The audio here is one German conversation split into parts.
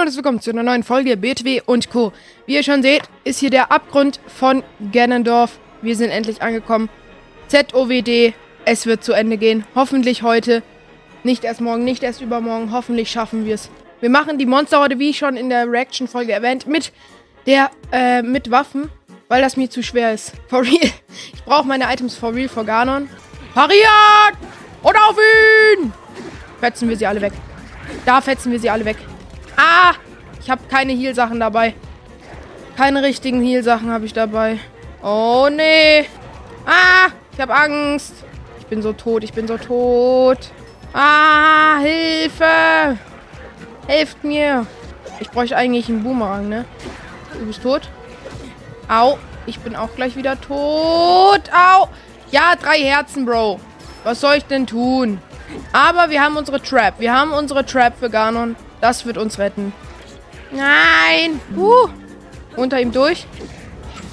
hallo und willkommen zu einer neuen Folge BTW und Co. Wie ihr schon seht, ist hier der Abgrund von Ganondorf. Wir sind endlich angekommen. ZOWD, es wird zu Ende gehen. Hoffentlich heute. Nicht erst morgen, nicht erst übermorgen. Hoffentlich schaffen wir es. Wir machen die Monsterhorde, wie schon in der Reaction-Folge erwähnt, mit der, äh, mit Waffen, weil das mir zu schwer ist. For real. Ich brauche meine Items for real vor Ganon. Pariert! Und auf ihn! Fetzen wir sie alle weg. Da fetzen wir sie alle weg. Ah! Ich habe keine Heal-Sachen dabei. Keine richtigen Heal-Sachen habe ich dabei. Oh, nee. Ah! Ich habe Angst. Ich bin so tot, ich bin so tot. Ah, Hilfe! Helft mir! Ich bräuchte eigentlich einen Boomerang, ne? Du bist tot. Au. Ich bin auch gleich wieder tot. Au. Ja, drei Herzen, Bro. Was soll ich denn tun? Aber wir haben unsere Trap. Wir haben unsere Trap für Ganon. Das wird uns retten. Nein. Uh. Unter ihm durch.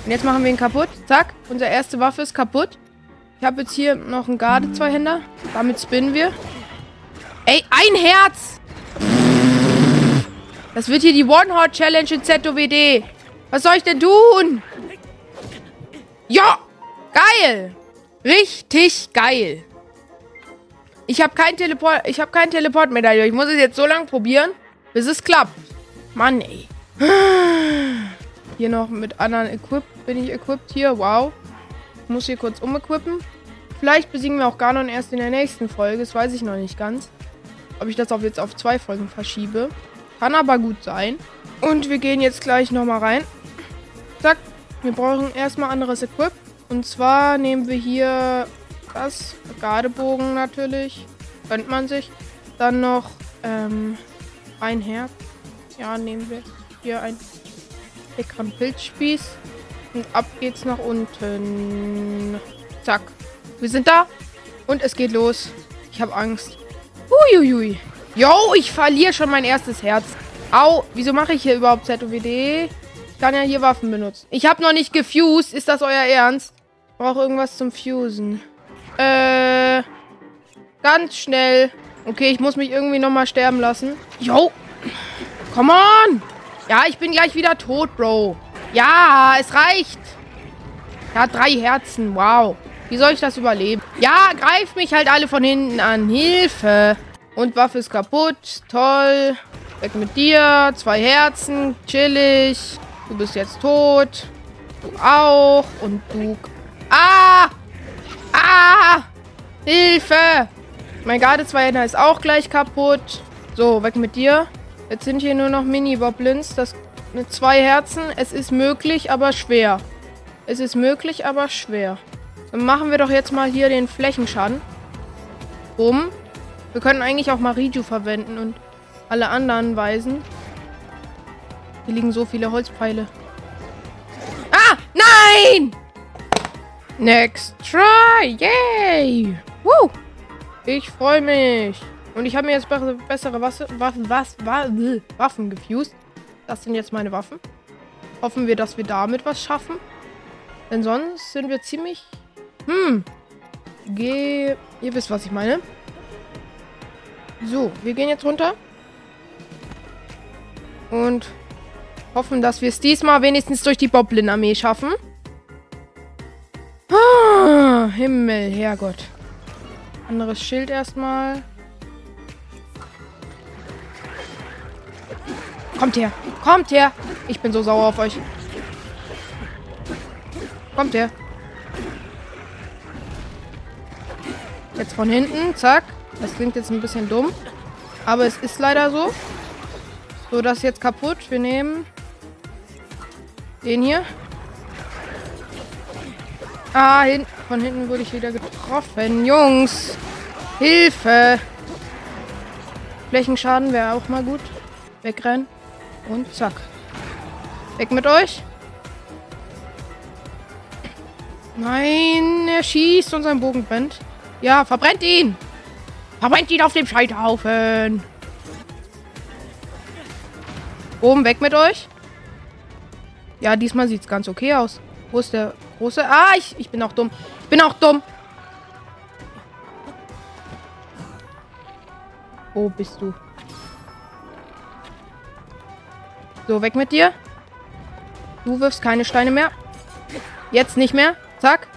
Und jetzt machen wir ihn kaputt. Zack. Unsere erste Waffe ist kaputt. Ich habe jetzt hier noch einen Garde-Zweihänder. Damit spinnen wir. Ey, ein Herz! Das wird hier die One-Hot-Challenge in ZOWD. Was soll ich denn tun? Ja! Geil! Richtig geil. Ich habe kein Teleport, ich habe kein Teleportmedaille. Ich muss es jetzt so lange probieren, bis es klappt. Mann, ey. Hier noch mit anderen Equip bin ich equipped hier. Wow. Ich muss hier kurz umequippen. Vielleicht besiegen wir auch Ganon erst in der nächsten Folge. Das weiß ich noch nicht ganz. Ob ich das auch jetzt auf zwei Folgen verschiebe. Kann aber gut sein. Und wir gehen jetzt gleich nochmal rein. Zack. Wir brauchen erstmal anderes Equip. Und zwar nehmen wir hier das. Gardebogen natürlich. Gönnt man sich. Dann noch ähm, ein Herz. Ja, nehmen wir hier einen leckeren Pilzspieß. Und ab geht's nach unten. Zack. Wir sind da. Und es geht los. Ich habe Angst. Uiuiui. Yo, ich verliere schon mein erstes Herz. Au, wieso mache ich hier überhaupt ZOWD? Ich kann ja hier Waffen benutzen. Ich habe noch nicht gefused. Ist das euer Ernst? Ich brauche irgendwas zum Fusen. Äh, ganz schnell. Okay, ich muss mich irgendwie nochmal sterben lassen. Yo. Come on. Ja, ich bin gleich wieder tot, Bro. Ja, es reicht. Er hat drei Herzen. Wow. Wie soll ich das überleben? Ja, greif mich halt alle von hinten an. Hilfe. Und Waffe ist kaputt. Toll. Weg mit dir. Zwei Herzen. Chillig. Du bist jetzt tot. Du auch. Und du... Ah! Ah! Hilfe! Mein Gardezweihänder ist auch gleich kaputt. So, weg mit dir. Jetzt sind hier nur noch Mini-Boblins. Das mit zwei Herzen. Es ist möglich, aber schwer. Es ist möglich, aber schwer. Dann machen wir doch jetzt mal hier den Flächenschaden. Um. Wir können eigentlich auch Mariju verwenden und alle anderen Weisen. Hier liegen so viele Holzpfeile. Ah! Nein! Next try! Yay! Woo! Ich freue mich. Und ich habe mir jetzt bessere Wasse, Waffen, was, Waffen gefused. Das sind jetzt meine Waffen. Hoffen wir, dass wir damit was schaffen. Denn sonst sind wir ziemlich... Hm. Geh... Ihr wisst, was ich meine. So, wir gehen jetzt runter. Und hoffen, dass wir es diesmal wenigstens durch die Boblin-Armee schaffen. Ah, Himmel, Herrgott. Anderes Schild erstmal. Kommt her. Kommt her. Ich bin so sauer auf euch. Kommt her. Jetzt von hinten. Zack. Das klingt jetzt ein bisschen dumm. Aber es ist leider so. So, das ist jetzt kaputt. Wir nehmen den hier. Ah, hin von hinten wurde ich wieder getroffen. Jungs, Hilfe. Flächenschaden wäre auch mal gut. Wegrennen. Und zack. Weg mit euch. Nein, er schießt und sein Bogen brennt. Ja, verbrennt ihn. Verbrennt ihn auf dem Scheiterhaufen. Oben weg mit euch. Ja, diesmal sieht es ganz okay aus. Wo ist der große? Ah, ich, ich bin auch dumm. Ich bin auch dumm. Wo bist du? So, weg mit dir. Du wirfst keine Steine mehr. Jetzt nicht mehr. Zack.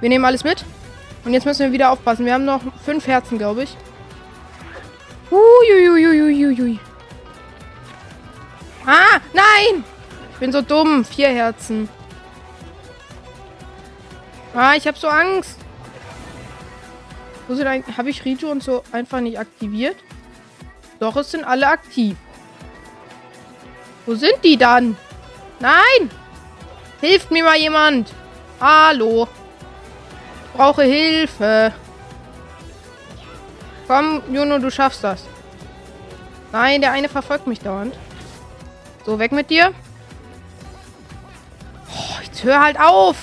Wir nehmen alles mit. Und jetzt müssen wir wieder aufpassen. Wir haben noch fünf Herzen, glaube ich. Uiuiuiuiui. Ah, nein! Ich bin so dumm. Vier Herzen. Ah, ich habe so Angst. Wo sind eigentlich... Habe ich Riju und so einfach nicht aktiviert? Doch, es sind alle aktiv. Wo sind die dann? Nein! Hilft mir mal jemand! Hallo! Ich brauche Hilfe! Komm, Juno, du schaffst das. Nein, der eine verfolgt mich dauernd. So, weg mit dir. Oh, jetzt hör halt auf!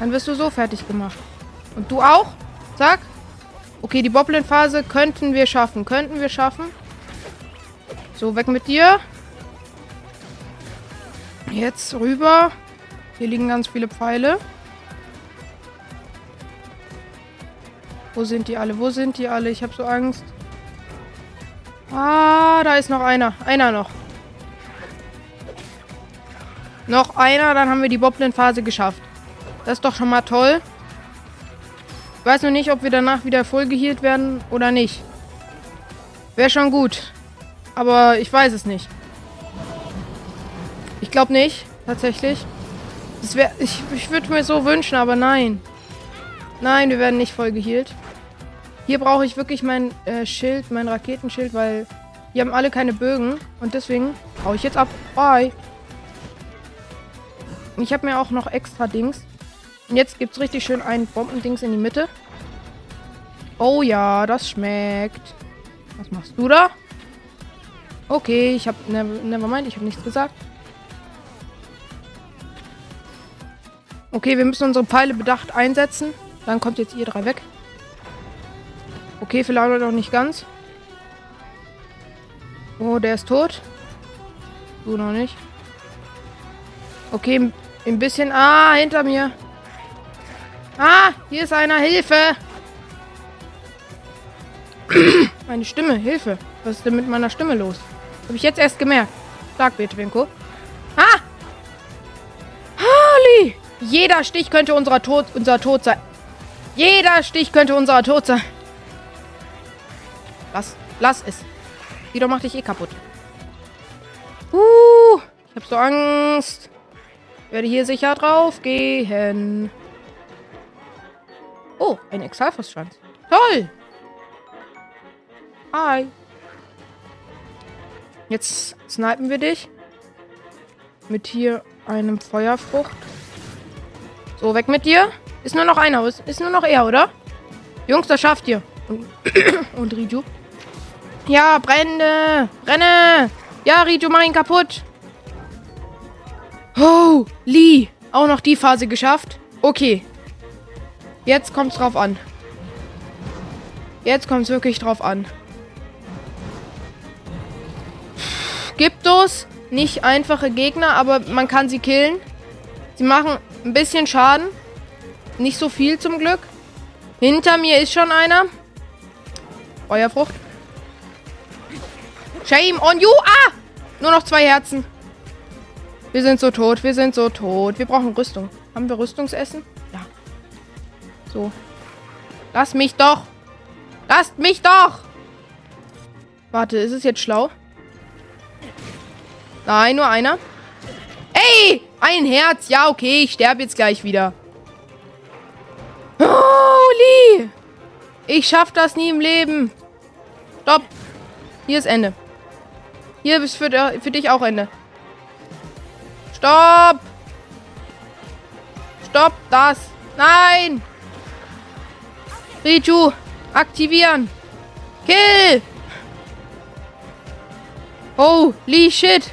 Dann wirst du so fertig gemacht. Und du auch? Zack. Okay, die Boblin-Phase könnten wir schaffen. Könnten wir schaffen. So, weg mit dir. Jetzt rüber. Hier liegen ganz viele Pfeile. Wo sind die alle? Wo sind die alle? Ich habe so Angst. Ah, da ist noch einer. Einer noch. Noch einer, dann haben wir die Boblin-Phase geschafft. Das ist doch schon mal toll. Ich weiß noch nicht, ob wir danach wieder voll geheilt werden oder nicht. Wäre schon gut. Aber ich weiß es nicht. Ich glaube nicht, tatsächlich. Das wär, ich ich würde mir so wünschen, aber nein. Nein, wir werden nicht voll geheilt. Hier brauche ich wirklich mein äh, Schild, mein Raketenschild, weil die haben alle keine Bögen. Und deswegen hau ich jetzt ab. Bye. Ich habe mir auch noch extra Dings. Und jetzt gibt es richtig schön ein Bombendings in die Mitte. Oh ja, das schmeckt. Was machst du da? Okay, ich habe... Never, never mind, ich habe nichts gesagt. Okay, wir müssen unsere Pfeile bedacht einsetzen. Dann kommt jetzt ihr drei weg. Okay, vielleicht noch nicht ganz. Oh, der ist tot. Du noch nicht. Okay, ein bisschen... Ah, hinter mir. Ah, hier ist einer. Hilfe! Meine Stimme, Hilfe. Was ist denn mit meiner Stimme los? Habe ich jetzt erst gemerkt. Sag bitte, Winko. Ah! Harley! Jeder Stich könnte unser Tod, unser Tod sein. Jeder Stich könnte unser Tod sein. Lass, lass es. Wieder macht dich eh kaputt. Uh, ich hab so Angst. Ich werde hier sicher drauf gehen. Oh, ein Exalfos-Schwanz. Toll! Hi. Jetzt snipen wir dich. Mit hier einem Feuerfrucht. So, weg mit dir. Ist nur noch einer. Ist, ist nur noch er, oder? Jungs, das schafft ihr. Und, und Riju. Ja, Brände. Brenne. Ja, Riju, mach ihn kaputt. Oh, Lee. Auch noch die Phase geschafft. Okay. Jetzt kommt's drauf an. Jetzt kommt's wirklich drauf an. Gyptos, nicht einfache Gegner, aber man kann sie killen. Sie machen ein bisschen Schaden. Nicht so viel zum Glück. Hinter mir ist schon einer. Feuerfrucht. Shame on you. Ah! Nur noch zwei Herzen. Wir sind so tot. Wir sind so tot. Wir brauchen Rüstung. Haben wir Rüstungsessen? So. Lass mich doch. Lasst mich doch. Warte, ist es jetzt schlau? Nein, nur einer. Ey! Ein Herz. Ja, okay. Ich sterbe jetzt gleich wieder. Holy! Ich schaff das nie im Leben. Stopp. Hier ist Ende. Hier ist für, für dich auch Ende. Stopp! Stopp das! Nein! Riju, aktivieren! Kill! Holy shit!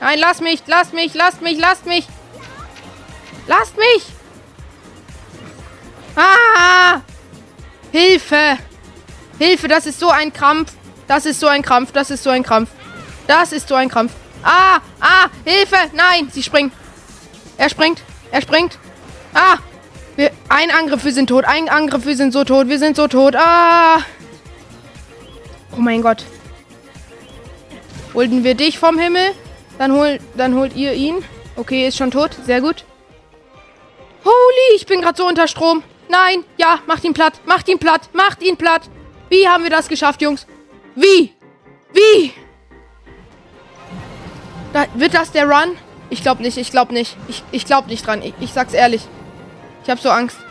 Nein, lass mich, lass mich, lass mich, lass mich! Lasst mich! Ah! Hilfe! Hilfe, das ist so ein Krampf. Das ist so ein Krampf, das ist so ein Krampf. Das ist so ein Krampf. Ah! Ah! Hilfe! Nein! Sie springt. Er springt. Er springt. Ah! Ein Angriff, wir sind tot. Ein Angriff, wir sind so tot. Wir sind so tot. Ah! Oh mein Gott. Holten wir dich vom Himmel. Dann, hol, dann holt ihr ihn. Okay, ist schon tot. Sehr gut. Holy, ich bin gerade so unter Strom. Nein, ja, macht ihn platt. Macht ihn platt. Macht ihn platt. Wie haben wir das geschafft, Jungs? Wie? Wie? Da, wird das der Run? Ich glaube nicht, ich glaube nicht. Ich, ich glaube nicht dran. Ich, ich sag's ehrlich. Ich habe so Angst.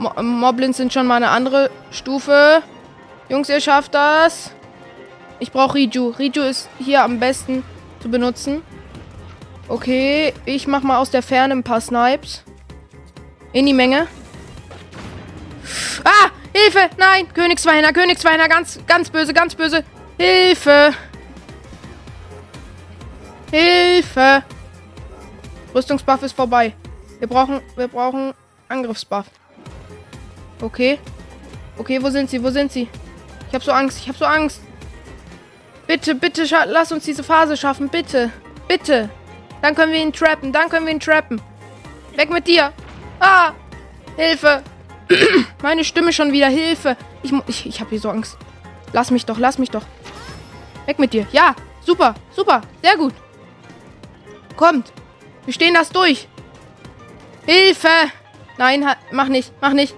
Mo Moblins sind schon mal eine andere Stufe. Jungs, ihr schafft das. Ich brauche Riju. Riju ist hier am besten zu benutzen. Okay, ich mach mal aus der Ferne ein paar Snipes. In die Menge. Ah! Hilfe! Nein! Königsweiner, Königsweiner, ganz, ganz böse, ganz böse. Hilfe! Hilfe! Rüstungsbuff ist vorbei. Wir brauchen, wir brauchen Angriffsbuff. Okay. Okay, wo sind sie? Wo sind sie? Ich habe so Angst. Ich habe so Angst. Bitte, bitte, lass uns diese Phase schaffen. Bitte. Bitte. Dann können wir ihn trappen. Dann können wir ihn trappen. Weg mit dir. Ah. Hilfe. Meine Stimme schon wieder. Hilfe. Ich, ich, ich habe hier so Angst. Lass mich doch. Lass mich doch. Weg mit dir. Ja. Super. Super. Sehr gut. Kommt. Wir stehen das durch. Hilfe. Nein, mach nicht. Mach nicht.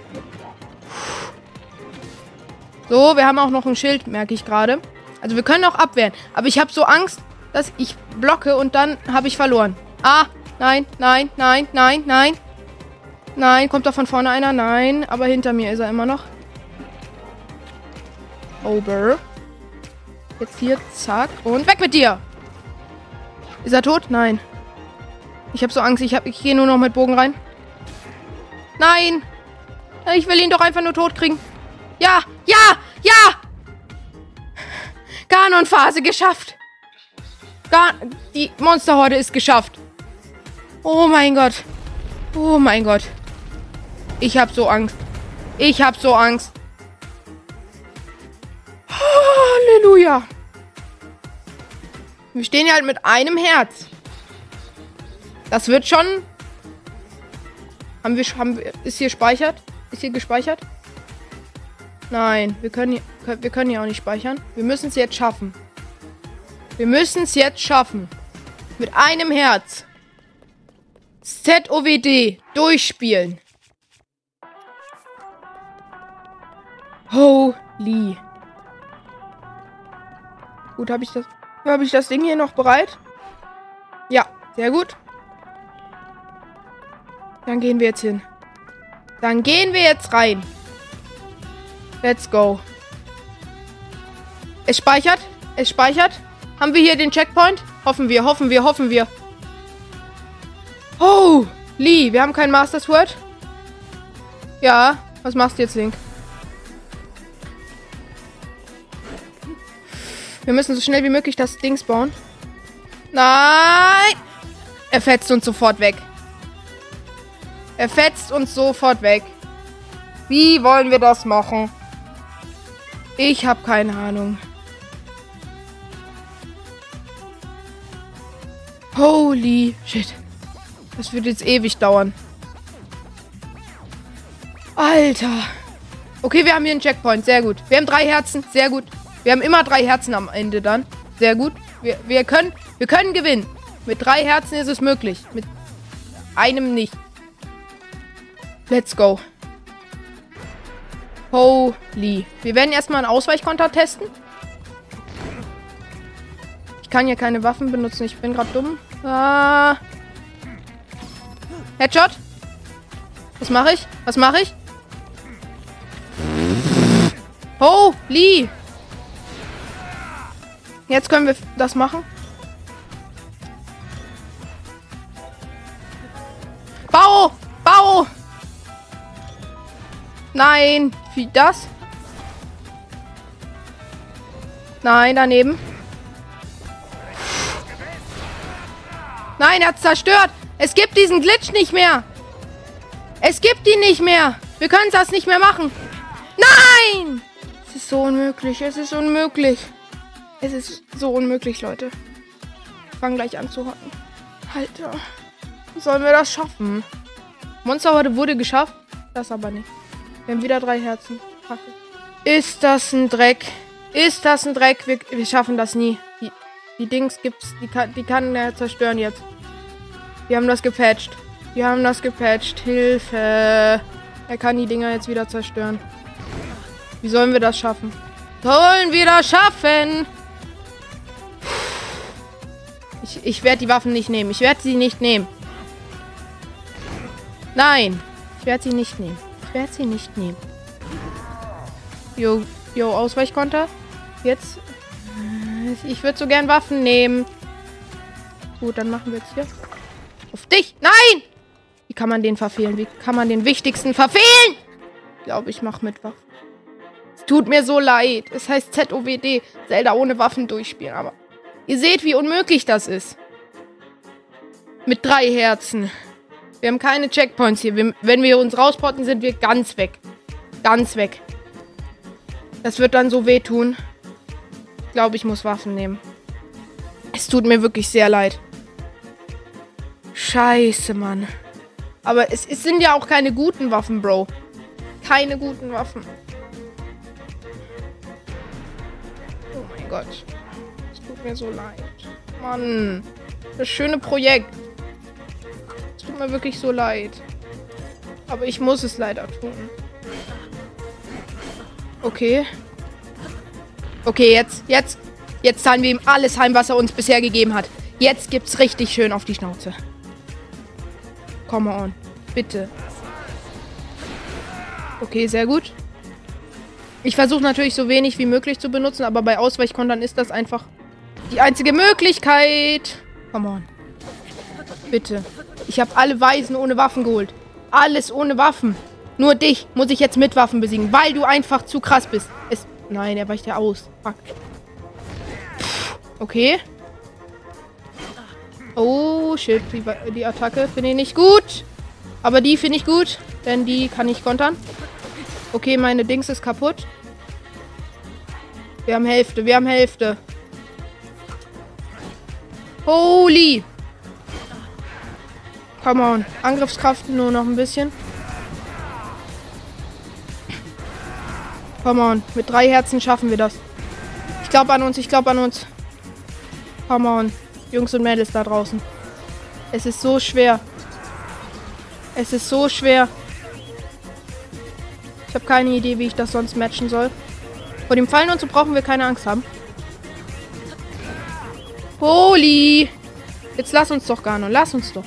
So, wir haben auch noch ein Schild, merke ich gerade. Also wir können auch abwehren. Aber ich habe so Angst, dass ich blocke und dann habe ich verloren. Ah, nein, nein, nein, nein, nein. Nein, kommt da von vorne einer? Nein, aber hinter mir ist er immer noch. Ober. Jetzt hier, zack. Und weg mit dir! Ist er tot? Nein. Ich habe so Angst. Ich, ich gehe nur noch mit Bogen rein. Nein! Ich will ihn doch einfach nur tot kriegen. Ja! Ja! Ja! Ganon-Phase geschafft. Gar die Monsterhorde ist geschafft. Oh mein Gott. Oh mein Gott. Ich hab so Angst. Ich hab so Angst. Halleluja. Wir stehen ja halt mit einem Herz. Das wird schon. Haben wir, haben ist hier speichert? Ist hier gespeichert? Nein, wir können, hier, wir können hier auch nicht speichern. Wir müssen es jetzt schaffen. Wir müssen es jetzt schaffen. Mit einem Herz. ZOWD. Durchspielen. Holy. Gut, habe ich das. Habe ich das Ding hier noch bereit? Ja, sehr gut. Dann gehen wir jetzt hin. Dann gehen wir jetzt rein. Let's go. Es speichert. Es speichert. Haben wir hier den Checkpoint? Hoffen wir, hoffen wir, hoffen wir. Oh, Lee, wir haben kein Master Sword. Ja, was machst du jetzt, Link? Wir müssen so schnell wie möglich das Ding bauen. Nein! Er fetzt uns sofort weg. Er fetzt uns sofort weg. Wie wollen wir das machen? Ich habe keine Ahnung. Holy shit. Das wird jetzt ewig dauern. Alter. Okay, wir haben hier einen Checkpoint. Sehr gut. Wir haben drei Herzen. Sehr gut. Wir haben immer drei Herzen am Ende dann. Sehr gut. Wir, wir, können, wir können gewinnen. Mit drei Herzen ist es möglich. Mit einem nicht. Let's go. Holy. Wir werden erstmal einen Ausweichkonter testen. Ich kann hier keine Waffen benutzen. Ich bin gerade dumm. Ah. Headshot. Was mache ich? Was mache ich? Holy. Jetzt können wir das machen. Bau! Bau! Nein! Wie das? Nein, daneben. Nein, er hat zerstört. Es gibt diesen Glitch nicht mehr. Es gibt ihn nicht mehr. Wir können das nicht mehr machen. Nein! Es ist so unmöglich. Es ist unmöglich. Es ist so unmöglich, Leute. Ich fange gleich an zu hocken. Alter. Sollen wir das schaffen? Monsterhorde wurde geschafft. Das aber nicht. Wir haben wieder drei Herzen. Kacke. Ist das ein Dreck? Ist das ein Dreck? Wir, wir schaffen das nie. Die Dings gibt's, die kann, die kann er zerstören jetzt. Wir haben das gepatcht. Wir haben das gepatcht. Hilfe. Er kann die Dinger jetzt wieder zerstören. Wie sollen wir das schaffen? Sollen wir das schaffen? Ich, ich werde die Waffen nicht nehmen. Ich werde sie nicht nehmen. Nein. Ich werde sie nicht nehmen. Ich werde sie nicht nehmen. Jo, jo, Ausweichkonter. Jetzt. Ich würde so gern Waffen nehmen. Gut, dann machen wir jetzt hier. Auf dich! Nein! Wie kann man den verfehlen? Wie kann man den wichtigsten verfehlen? Ich glaube, ich mache mit Waffen. Es tut mir so leid. Es heißt ZOWD. Zelda ohne Waffen durchspielen. Aber ihr seht, wie unmöglich das ist. Mit drei Herzen. Wir haben keine Checkpoints hier. Wir, wenn wir uns rauspotten, sind wir ganz weg. Ganz weg. Das wird dann so wehtun. Ich glaube, ich muss Waffen nehmen. Es tut mir wirklich sehr leid. Scheiße, Mann. Aber es, es sind ja auch keine guten Waffen, Bro. Keine guten Waffen. Oh mein Gott. Es tut mir so leid. Mann. Das schöne Projekt. Tut mir wirklich so leid. Aber ich muss es leider tun. Okay. Okay, jetzt, jetzt, jetzt zahlen wir ihm alles heim, was er uns bisher gegeben hat. Jetzt gibt's richtig schön auf die Schnauze. Come on. Bitte. Okay, sehr gut. Ich versuche natürlich so wenig wie möglich zu benutzen, aber bei Ausweichkontern ist das einfach die einzige Möglichkeit. Come on. Bitte. Ich habe alle Weisen ohne Waffen geholt. Alles ohne Waffen. Nur dich muss ich jetzt mit Waffen besiegen, weil du einfach zu krass bist. Es Nein, er weicht ja aus. Fuck. Okay. Oh, shit. Die, die Attacke finde ich nicht gut. Aber die finde ich gut, denn die kann ich kontern. Okay, meine Dings ist kaputt. Wir haben Hälfte, wir haben Hälfte. Holy! Come on. Angriffskraft nur noch ein bisschen. Come on. Mit drei Herzen schaffen wir das. Ich glaube an uns, ich glaube an uns. Come on. Jungs und Mädels da draußen. Es ist so schwer. Es ist so schwer. Ich habe keine Idee, wie ich das sonst matchen soll. Vor dem Fallen und so brauchen wir keine Angst haben. Holy! Jetzt lass uns doch, Gano. Lass uns doch.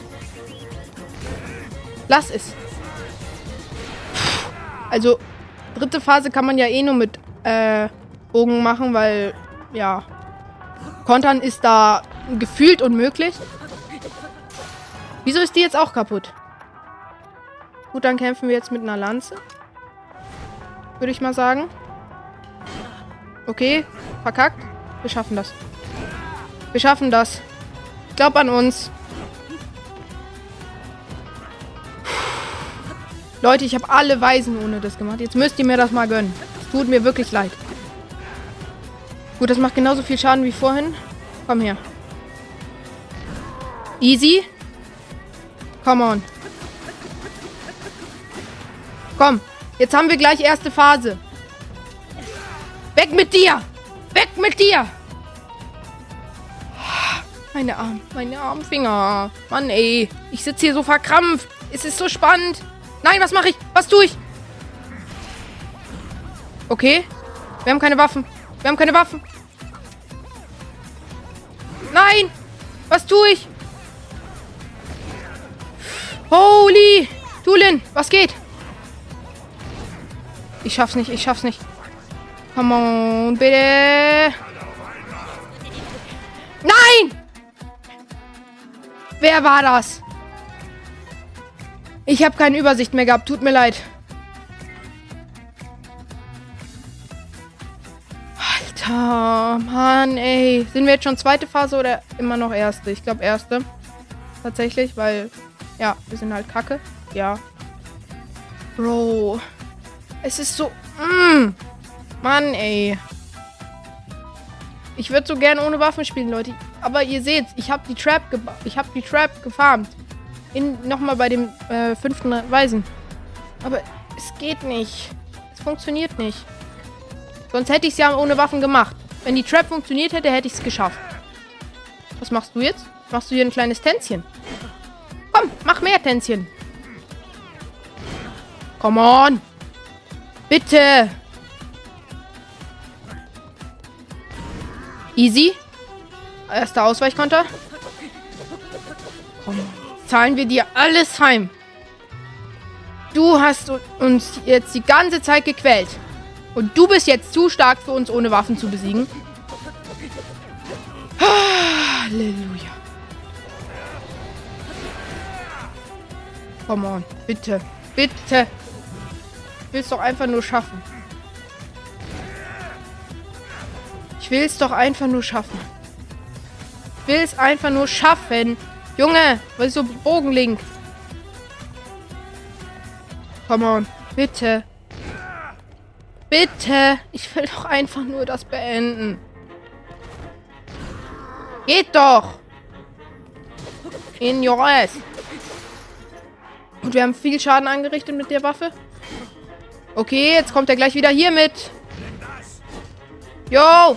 Lass es. Also, dritte Phase kann man ja eh nur mit äh, Bogen machen, weil, ja, Kontern ist da gefühlt unmöglich. Wieso ist die jetzt auch kaputt? Gut, dann kämpfen wir jetzt mit einer Lanze. Würde ich mal sagen. Okay, verkackt. Wir schaffen das. Wir schaffen das. Ich glaube an uns. Leute, ich habe alle Weisen ohne das gemacht. Jetzt müsst ihr mir das mal gönnen. Es tut mir wirklich leid. Gut, das macht genauso viel Schaden wie vorhin. Komm her. Easy. Come on. Komm. Jetzt haben wir gleich erste Phase. Weg mit dir. Weg mit dir. Meine Arme, meine Armfinger. Mann, ey. Ich sitze hier so verkrampft. Es ist so spannend. Nein, was mache ich? Was tue ich? Okay. Wir haben keine Waffen. Wir haben keine Waffen. Nein! Was tue ich? Holy! Tulin, was geht? Ich schaff's nicht, ich schaff's nicht. Come on, bitte. Nein! Wer war das? Ich habe keine Übersicht mehr gehabt. Tut mir leid. Alter, Mann, ey. Sind wir jetzt schon zweite Phase oder immer noch erste? Ich glaube erste. Tatsächlich, weil, ja, wir sind halt kacke. Ja. Bro. Es ist so. Mm, Mann, ey. Ich würde so gerne ohne Waffen spielen, Leute. Aber ihr seht, ich habe die Trap ich habe die Trap gefarmt nochmal bei dem äh, fünften Weisen. Aber es geht nicht. Es funktioniert nicht. Sonst hätte ich es ja ohne Waffen gemacht. Wenn die Trap funktioniert hätte, hätte ich es geschafft. Was machst du jetzt? Machst du hier ein kleines Tänzchen? Komm, mach mehr Tänzchen. Come on. Bitte. Easy. Erster Ausweichkonter. Komm, zahlen wir dir alles heim. Du hast uns jetzt die ganze Zeit gequält. Und du bist jetzt zu stark für uns ohne Waffen zu besiegen. Halleluja. Come on, bitte. Bitte. Ich will es doch einfach nur schaffen. Ich will es doch einfach nur schaffen. Ich will es einfach nur schaffen. Junge, was ist so Bogenlink? Come on, bitte. Bitte. Ich will doch einfach nur das beenden. Geht doch. In your ass. Und wir haben viel Schaden angerichtet mit der Waffe. Okay, jetzt kommt er gleich wieder hier mit. Yo!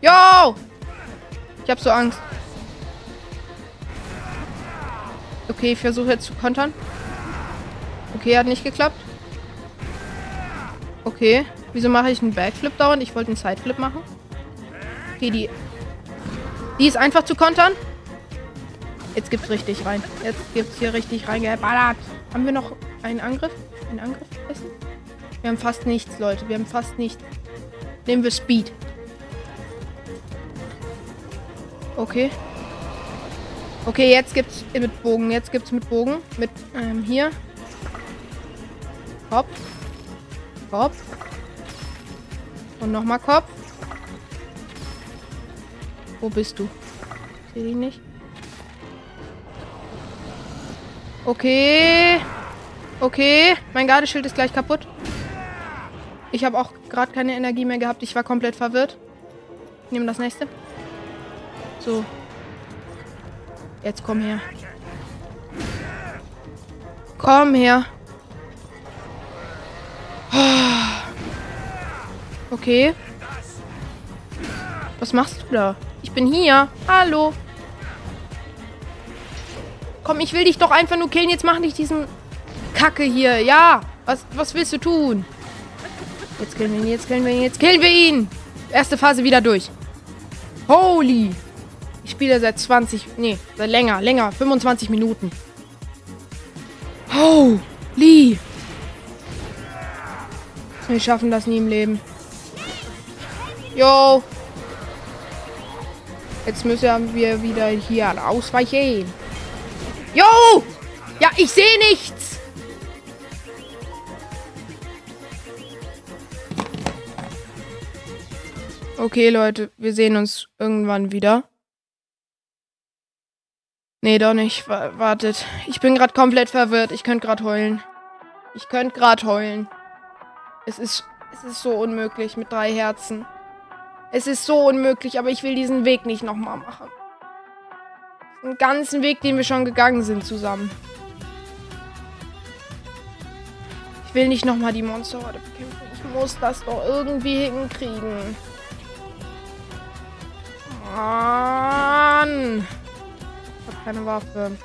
Yo! Ich hab so Angst. Okay, ich versuche jetzt zu kontern. Okay, hat nicht geklappt. Okay. Wieso mache ich einen Backflip dauernd? Ich wollte einen Sideflip machen. Okay, die... Die ist einfach zu kontern. Jetzt gibt's richtig rein. Jetzt gibt's hier richtig reingeballert. Haben wir noch einen Angriff? Einen Angriff essen? Wir haben fast nichts, Leute. Wir haben fast nichts. Nehmen wir Speed. Okay. Okay, jetzt gibt's mit Bogen. Jetzt gibt's mit Bogen. Mit, ähm, hier. Kopf. Kopf. Und nochmal Kopf. Wo bist du? Sehe dich nicht. Okay. Okay. Mein Gardeschild ist gleich kaputt. Ich habe auch gerade keine Energie mehr gehabt. Ich war komplett verwirrt. Ich nehme das nächste. So. Jetzt komm her. Komm her. Okay. Was machst du da? Ich bin hier. Hallo. Komm, ich will dich doch einfach nur killen. Jetzt mach nicht diesen Kacke hier. Ja. Was, was willst du tun? Jetzt killen wir ihn, jetzt killen wir ihn, jetzt killen wir ihn. Erste Phase wieder durch. Holy. Ich spiele seit 20, nee, seit länger, länger, 25 Minuten. Holy. Wir schaffen das nie im Leben. Yo. Jetzt müssen wir wieder hier ausweichen. Yo! Ja, ich sehe nichts. Okay, Leute, wir sehen uns irgendwann wieder. Nee, doch nicht. Wartet. Ich bin gerade komplett verwirrt. Ich könnte gerade heulen. Ich könnte gerade heulen. Es ist, es ist so unmöglich mit drei Herzen. Es ist so unmöglich, aber ich will diesen Weg nicht nochmal machen. Den ganzen Weg, den wir schon gegangen sind zusammen. Ich will nicht nochmal die Monsterhorde bekämpfen. Ich muss das doch irgendwie hinkriegen. Mann. Keine Waffe.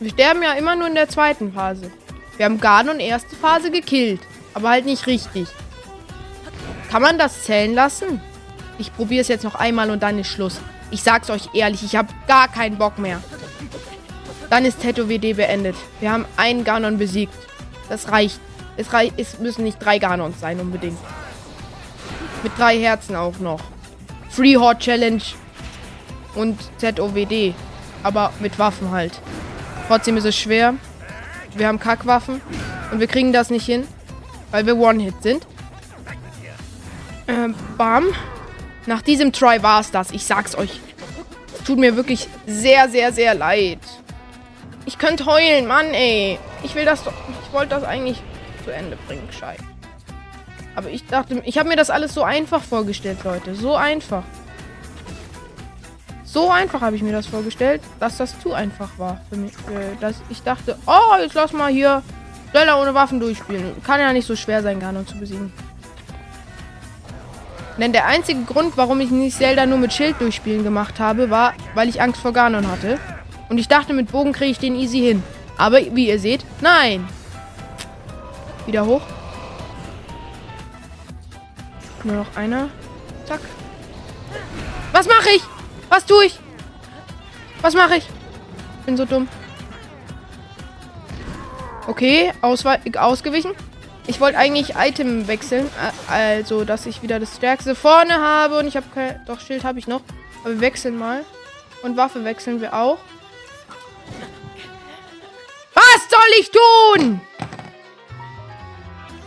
Wir sterben ja immer nur in der zweiten Phase. Wir haben Garnon erste Phase gekillt. Aber halt nicht richtig. Kann man das zählen lassen? Ich probiere es jetzt noch einmal und dann ist Schluss. Ich sag's euch ehrlich, ich habe gar keinen Bock mehr. Dann ist TetoWD beendet. Wir haben einen Ganon besiegt. Das reicht. Es, rei es müssen nicht drei Ganons sein unbedingt. Mit drei Herzen auch noch. Free Horde Challenge und ZOWD. Aber mit Waffen halt. Trotzdem ist es schwer. Wir haben Kackwaffen und wir kriegen das nicht hin. Weil wir One-Hit sind. Ähm, bam. Nach diesem Try war es das. Ich sag's euch. Es tut mir wirklich sehr, sehr, sehr leid. Ich könnte heulen, Mann, ey. Ich will das doch. Ich wollte das eigentlich zu Ende bringen, Scheiße. Aber ich dachte, ich habe mir das alles so einfach vorgestellt, Leute. So einfach. So einfach habe ich mir das vorgestellt, dass das zu einfach war für mich. Äh, dass ich dachte, oh, jetzt lass mal hier schneller ohne Waffen durchspielen. Kann ja nicht so schwer sein, Ganon zu besiegen. Denn der einzige Grund, warum ich nicht Zelda nur mit Schild durchspielen gemacht habe, war, weil ich Angst vor Ganon hatte. Und ich dachte, mit Bogen kriege ich den easy hin. Aber wie ihr seht, nein. Wieder hoch. Nur noch einer. Zack. Was mache ich? Was tue ich? Was mache ich? Bin so dumm. Okay, ausgewichen. Ich wollte eigentlich Item wechseln. Also, dass ich wieder das stärkste vorne habe. Und ich habe kein... Doch, Schild habe ich noch. Aber wir wechseln mal. Und Waffe wechseln wir auch. Was soll ich tun?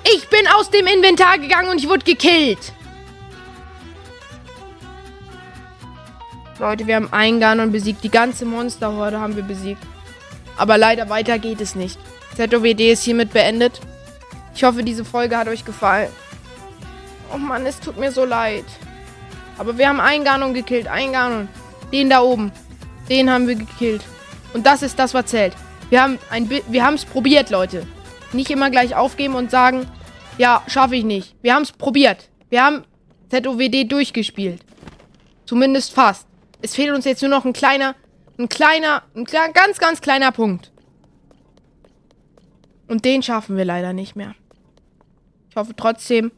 Ich bin aus dem Inventar gegangen und ich wurde gekillt. Leute, wir haben einen Ganon besiegt. Die ganze Monsterhorde haben wir besiegt. Aber leider weiter geht es nicht. ZOWD ist hiermit beendet. Ich hoffe, diese Folge hat euch gefallen. Oh Mann, es tut mir so leid. Aber wir haben einen Ganon gekillt. Einen Ganon. Den da oben. Den haben wir gekillt. Und das ist das, was zählt. Wir haben es probiert, Leute. Nicht immer gleich aufgeben und sagen, ja, schaffe ich nicht. Wir haben es probiert. Wir haben ZOWD durchgespielt. Zumindest fast. Es fehlt uns jetzt nur noch ein kleiner, ein kleiner, ein kleiner, ganz, ganz kleiner Punkt. Und den schaffen wir leider nicht mehr. Ich hoffe trotzdem,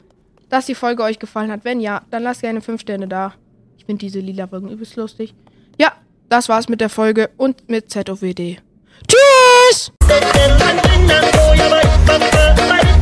dass die Folge euch gefallen hat. Wenn ja, dann lasst gerne 5 Sterne da. Ich finde diese lila Wolken übelst lustig. Ja, das war's mit der Folge und mit ZOWD. Tschüss! and go your right,